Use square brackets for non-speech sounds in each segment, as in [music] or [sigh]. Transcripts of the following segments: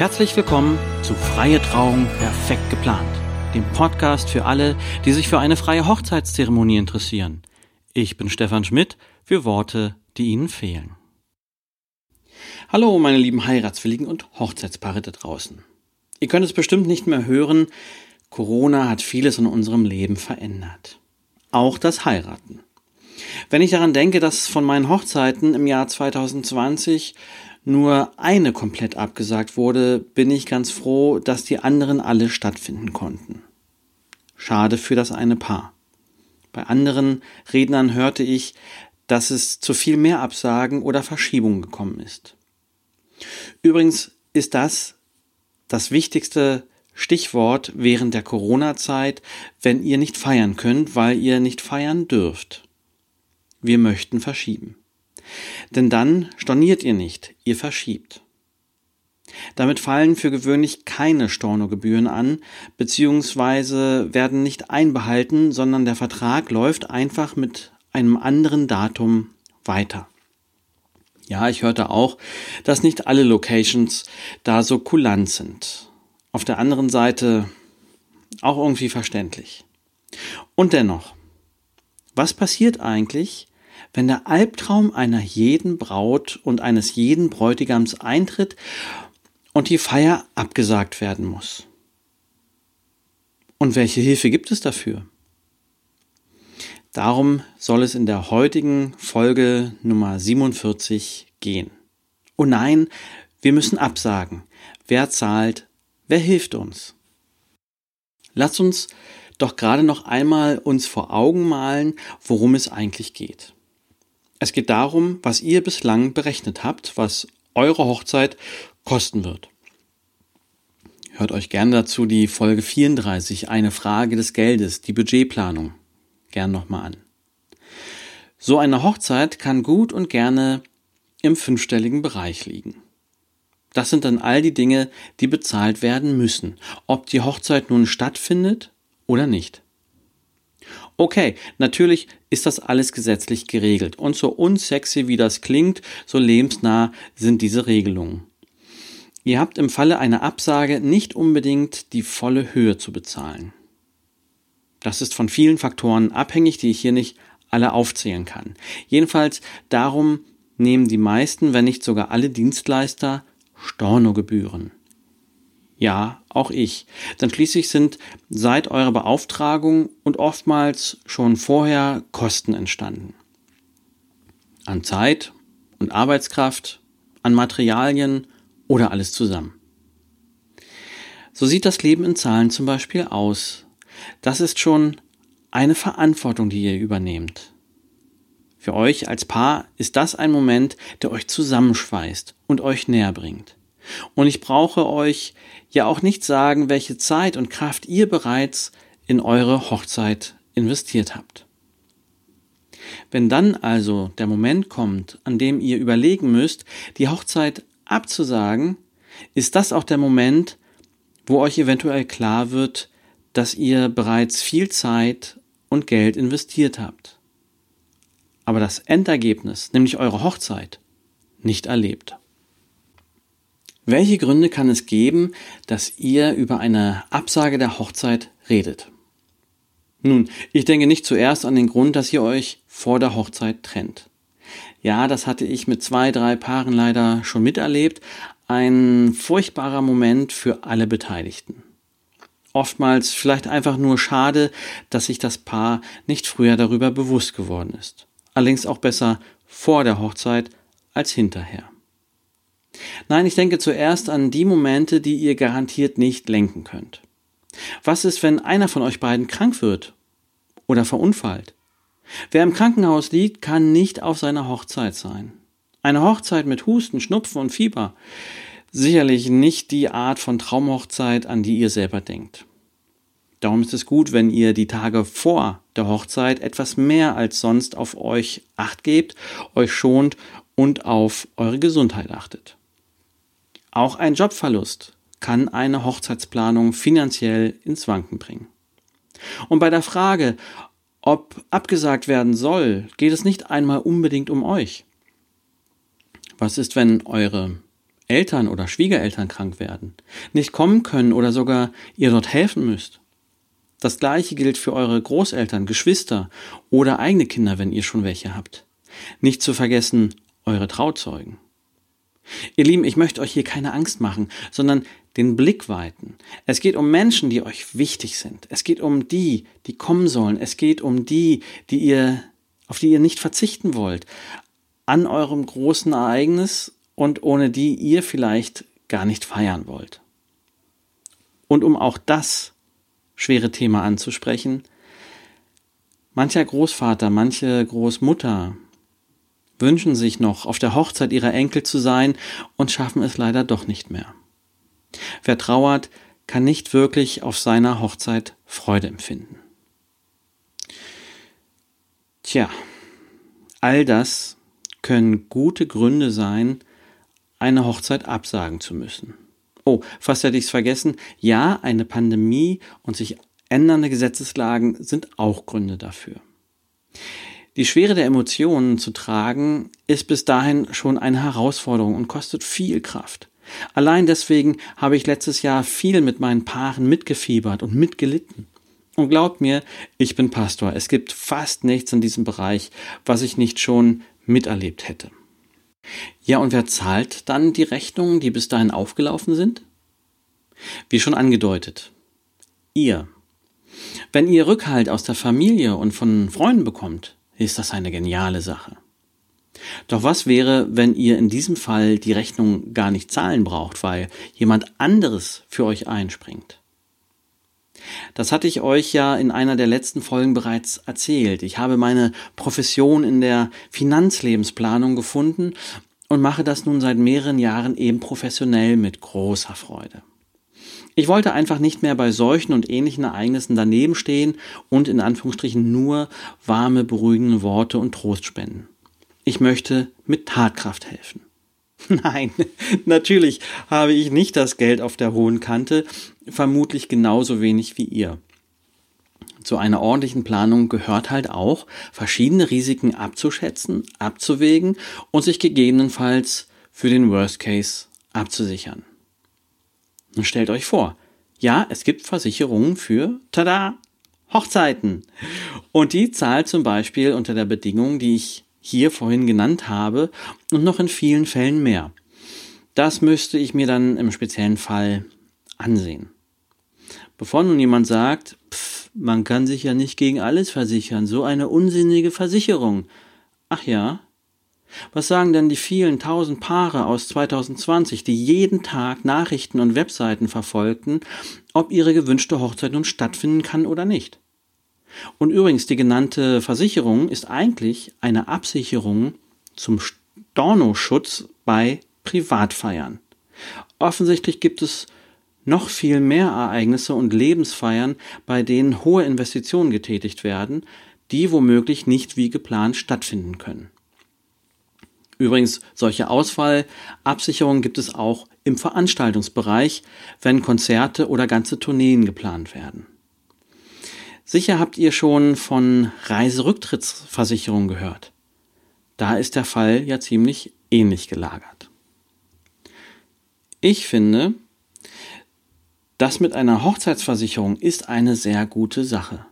Herzlich willkommen zu Freie Trauung perfekt geplant, dem Podcast für alle, die sich für eine freie Hochzeitszeremonie interessieren. Ich bin Stefan Schmidt für Worte, die Ihnen fehlen. Hallo, meine lieben Heiratswilligen und Hochzeitspaare da draußen. Ihr könnt es bestimmt nicht mehr hören, Corona hat vieles in unserem Leben verändert. Auch das Heiraten. Wenn ich daran denke, dass von meinen Hochzeiten im Jahr 2020 nur eine komplett abgesagt wurde, bin ich ganz froh, dass die anderen alle stattfinden konnten. Schade für das eine Paar. Bei anderen Rednern hörte ich, dass es zu viel mehr Absagen oder Verschiebungen gekommen ist. Übrigens ist das das wichtigste Stichwort während der Corona-Zeit, wenn ihr nicht feiern könnt, weil ihr nicht feiern dürft. Wir möchten verschieben. Denn dann storniert ihr nicht, ihr verschiebt. Damit fallen für gewöhnlich keine Stornogebühren an, beziehungsweise werden nicht einbehalten, sondern der Vertrag läuft einfach mit einem anderen Datum weiter. Ja, ich hörte auch, dass nicht alle Locations da so kulant sind. Auf der anderen Seite auch irgendwie verständlich. Und dennoch, was passiert eigentlich, wenn der Albtraum einer jeden Braut und eines jeden Bräutigams eintritt und die Feier abgesagt werden muss. Und welche Hilfe gibt es dafür? Darum soll es in der heutigen Folge Nummer 47 gehen. Oh nein, wir müssen absagen. Wer zahlt? Wer hilft uns? Lass uns doch gerade noch einmal uns vor Augen malen, worum es eigentlich geht. Es geht darum, was ihr bislang berechnet habt, was eure Hochzeit kosten wird. Hört euch gerne dazu die Folge 34, eine Frage des Geldes, die Budgetplanung, gern nochmal an. So eine Hochzeit kann gut und gerne im fünfstelligen Bereich liegen. Das sind dann all die Dinge, die bezahlt werden müssen, ob die Hochzeit nun stattfindet oder nicht. Okay, natürlich ist das alles gesetzlich geregelt und so unsexy wie das klingt, so lebensnah sind diese Regelungen. Ihr habt im Falle einer Absage nicht unbedingt die volle Höhe zu bezahlen. Das ist von vielen Faktoren abhängig, die ich hier nicht alle aufzählen kann. Jedenfalls darum nehmen die meisten, wenn nicht sogar alle Dienstleister Stornogebühren. Ja, auch ich. Denn schließlich sind seit eurer Beauftragung und oftmals schon vorher Kosten entstanden. An Zeit und Arbeitskraft, an Materialien oder alles zusammen. So sieht das Leben in Zahlen zum Beispiel aus. Das ist schon eine Verantwortung, die ihr übernehmt. Für euch als Paar ist das ein Moment, der euch zusammenschweißt und euch näher bringt. Und ich brauche euch ja auch nicht sagen, welche Zeit und Kraft ihr bereits in eure Hochzeit investiert habt. Wenn dann also der Moment kommt, an dem ihr überlegen müsst, die Hochzeit abzusagen, ist das auch der Moment, wo euch eventuell klar wird, dass ihr bereits viel Zeit und Geld investiert habt. Aber das Endergebnis, nämlich eure Hochzeit, nicht erlebt. Welche Gründe kann es geben, dass ihr über eine Absage der Hochzeit redet? Nun, ich denke nicht zuerst an den Grund, dass ihr euch vor der Hochzeit trennt. Ja, das hatte ich mit zwei, drei Paaren leider schon miterlebt. Ein furchtbarer Moment für alle Beteiligten. Oftmals vielleicht einfach nur schade, dass sich das Paar nicht früher darüber bewusst geworden ist. Allerdings auch besser vor der Hochzeit als hinterher. Nein, ich denke zuerst an die Momente, die ihr garantiert nicht lenken könnt. Was ist, wenn einer von euch beiden krank wird oder verunfallt? Wer im Krankenhaus liegt, kann nicht auf seiner Hochzeit sein. Eine Hochzeit mit Husten, Schnupfen und Fieber. Sicherlich nicht die Art von Traumhochzeit, an die ihr selber denkt. Darum ist es gut, wenn ihr die Tage vor der Hochzeit etwas mehr als sonst auf euch acht gebt, euch schont und auf eure Gesundheit achtet. Auch ein Jobverlust kann eine Hochzeitsplanung finanziell ins Wanken bringen. Und bei der Frage, ob abgesagt werden soll, geht es nicht einmal unbedingt um euch. Was ist, wenn eure Eltern oder Schwiegereltern krank werden, nicht kommen können oder sogar ihr dort helfen müsst. Das gleiche gilt für eure Großeltern, Geschwister oder eigene Kinder, wenn ihr schon welche habt. Nicht zu vergessen eure Trauzeugen. Ihr Lieben, ich möchte euch hier keine Angst machen, sondern den Blick weiten. Es geht um Menschen, die euch wichtig sind. Es geht um die, die kommen sollen. Es geht um die, die ihr, auf die ihr nicht verzichten wollt. An eurem großen Ereignis und ohne die ihr vielleicht gar nicht feiern wollt. Und um auch das schwere Thema anzusprechen, mancher Großvater, manche Großmutter wünschen sich noch, auf der Hochzeit ihrer Enkel zu sein und schaffen es leider doch nicht mehr. Wer trauert, kann nicht wirklich auf seiner Hochzeit Freude empfinden. Tja, all das können gute Gründe sein, eine Hochzeit absagen zu müssen. Oh, fast hätte ich es vergessen. Ja, eine Pandemie und sich ändernde Gesetzeslagen sind auch Gründe dafür. Die Schwere der Emotionen zu tragen, ist bis dahin schon eine Herausforderung und kostet viel Kraft. Allein deswegen habe ich letztes Jahr viel mit meinen Paaren mitgefiebert und mitgelitten. Und glaubt mir, ich bin Pastor. Es gibt fast nichts in diesem Bereich, was ich nicht schon miterlebt hätte. Ja, und wer zahlt dann die Rechnungen, die bis dahin aufgelaufen sind? Wie schon angedeutet, ihr. Wenn ihr Rückhalt aus der Familie und von Freunden bekommt, ist das eine geniale Sache. Doch was wäre, wenn ihr in diesem Fall die Rechnung gar nicht zahlen braucht, weil jemand anderes für euch einspringt? Das hatte ich euch ja in einer der letzten Folgen bereits erzählt. Ich habe meine Profession in der Finanzlebensplanung gefunden und mache das nun seit mehreren Jahren eben professionell mit großer Freude. Ich wollte einfach nicht mehr bei solchen und ähnlichen Ereignissen daneben stehen und in Anführungsstrichen nur warme, beruhigende Worte und Trost spenden. Ich möchte mit Tatkraft helfen. [laughs] Nein, natürlich habe ich nicht das Geld auf der hohen Kante, vermutlich genauso wenig wie ihr. Zu einer ordentlichen Planung gehört halt auch, verschiedene Risiken abzuschätzen, abzuwägen und sich gegebenenfalls für den Worst Case abzusichern. Stellt euch vor, ja, es gibt Versicherungen für, tada, Hochzeiten. Und die zahlt zum Beispiel unter der Bedingung, die ich hier vorhin genannt habe und noch in vielen Fällen mehr. Das müsste ich mir dann im speziellen Fall ansehen. Bevor nun jemand sagt, pff, man kann sich ja nicht gegen alles versichern, so eine unsinnige Versicherung. Ach ja? Was sagen denn die vielen tausend Paare aus 2020, die jeden Tag Nachrichten und Webseiten verfolgten, ob ihre gewünschte Hochzeit nun stattfinden kann oder nicht? Und übrigens, die genannte Versicherung ist eigentlich eine Absicherung zum Stornoschutz bei Privatfeiern. Offensichtlich gibt es noch viel mehr Ereignisse und Lebensfeiern, bei denen hohe Investitionen getätigt werden, die womöglich nicht wie geplant stattfinden können. Übrigens, solche Ausfallabsicherungen gibt es auch im Veranstaltungsbereich, wenn Konzerte oder ganze Tourneen geplant werden. Sicher habt ihr schon von Reiserücktrittsversicherung gehört. Da ist der Fall ja ziemlich ähnlich gelagert. Ich finde, das mit einer Hochzeitsversicherung ist eine sehr gute Sache.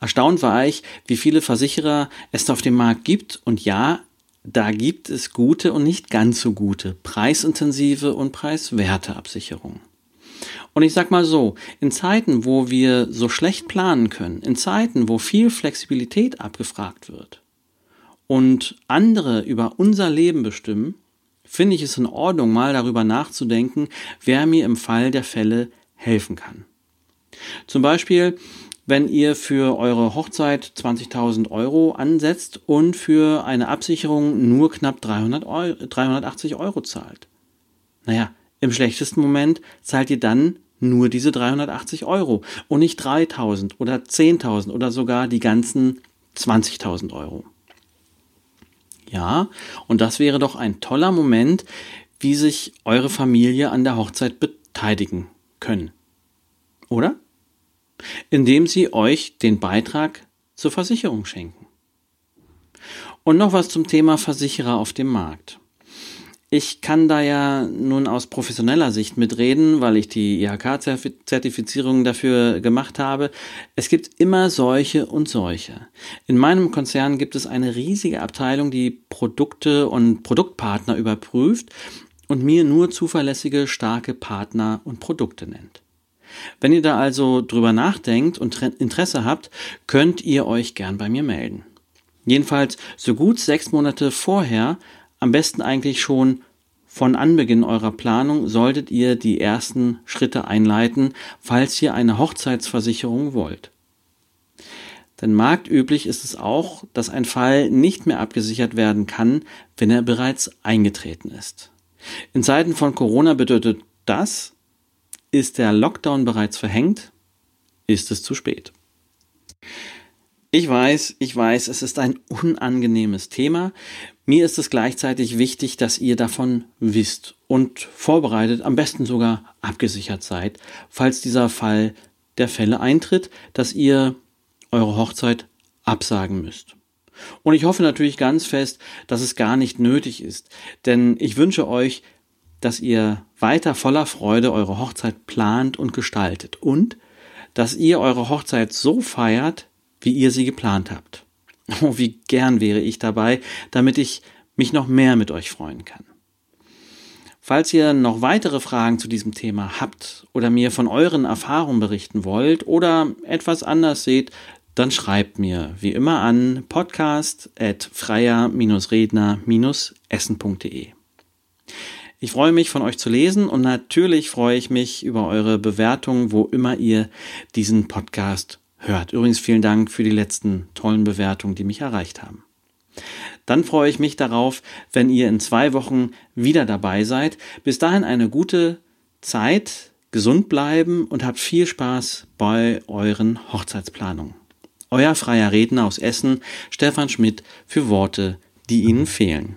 Erstaunt war ich, wie viele Versicherer es auf dem Markt gibt und ja, da gibt es gute und nicht ganz so gute, preisintensive und preiswerte Absicherungen. Und ich sag mal so, in Zeiten, wo wir so schlecht planen können, in Zeiten, wo viel Flexibilität abgefragt wird und andere über unser Leben bestimmen, finde ich es in Ordnung, mal darüber nachzudenken, wer mir im Fall der Fälle helfen kann. Zum Beispiel, wenn ihr für eure Hochzeit 20.000 Euro ansetzt und für eine Absicherung nur knapp 300 Euro, 380 Euro zahlt. Naja, im schlechtesten Moment zahlt ihr dann nur diese 380 Euro und nicht 3000 oder 10.000 oder sogar die ganzen 20.000 Euro. Ja, und das wäre doch ein toller Moment, wie sich eure Familie an der Hochzeit beteiligen können. Oder? Indem sie euch den Beitrag zur Versicherung schenken. Und noch was zum Thema Versicherer auf dem Markt. Ich kann da ja nun aus professioneller Sicht mitreden, weil ich die IHK-Zertifizierung dafür gemacht habe. Es gibt immer solche und solche. In meinem Konzern gibt es eine riesige Abteilung, die Produkte und Produktpartner überprüft und mir nur zuverlässige, starke Partner und Produkte nennt. Wenn ihr da also drüber nachdenkt und Interesse habt, könnt ihr euch gern bei mir melden. Jedenfalls so gut sechs Monate vorher, am besten eigentlich schon von Anbeginn eurer Planung, solltet ihr die ersten Schritte einleiten, falls ihr eine Hochzeitsversicherung wollt. Denn marktüblich ist es auch, dass ein Fall nicht mehr abgesichert werden kann, wenn er bereits eingetreten ist. In Zeiten von Corona bedeutet das, ist der Lockdown bereits verhängt, ist es zu spät. Ich weiß, ich weiß, es ist ein unangenehmes Thema. Mir ist es gleichzeitig wichtig, dass ihr davon wisst und vorbereitet, am besten sogar abgesichert seid, falls dieser Fall der Fälle eintritt, dass ihr eure Hochzeit absagen müsst. Und ich hoffe natürlich ganz fest, dass es gar nicht nötig ist, denn ich wünsche euch, dass ihr weiter voller Freude eure Hochzeit plant und gestaltet und dass ihr eure Hochzeit so feiert, wie ihr sie geplant habt. [laughs] Oh, wie gern wäre ich dabei, damit ich mich noch mehr mit euch freuen kann. Falls ihr noch weitere Fragen zu diesem Thema habt oder mir von euren Erfahrungen berichten wollt oder etwas anders seht, dann schreibt mir wie immer an podcast at freier-redner-essen.de. Ich freue mich, von euch zu lesen und natürlich freue ich mich über eure Bewertungen, wo immer ihr diesen Podcast hört. Übrigens vielen Dank für die letzten tollen Bewertungen, die mich erreicht haben. Dann freue ich mich darauf, wenn ihr in zwei Wochen wieder dabei seid. Bis dahin eine gute Zeit, gesund bleiben und habt viel Spaß bei euren Hochzeitsplanungen. Euer freier Redner aus Essen, Stefan Schmidt, für Worte, die Ihnen fehlen.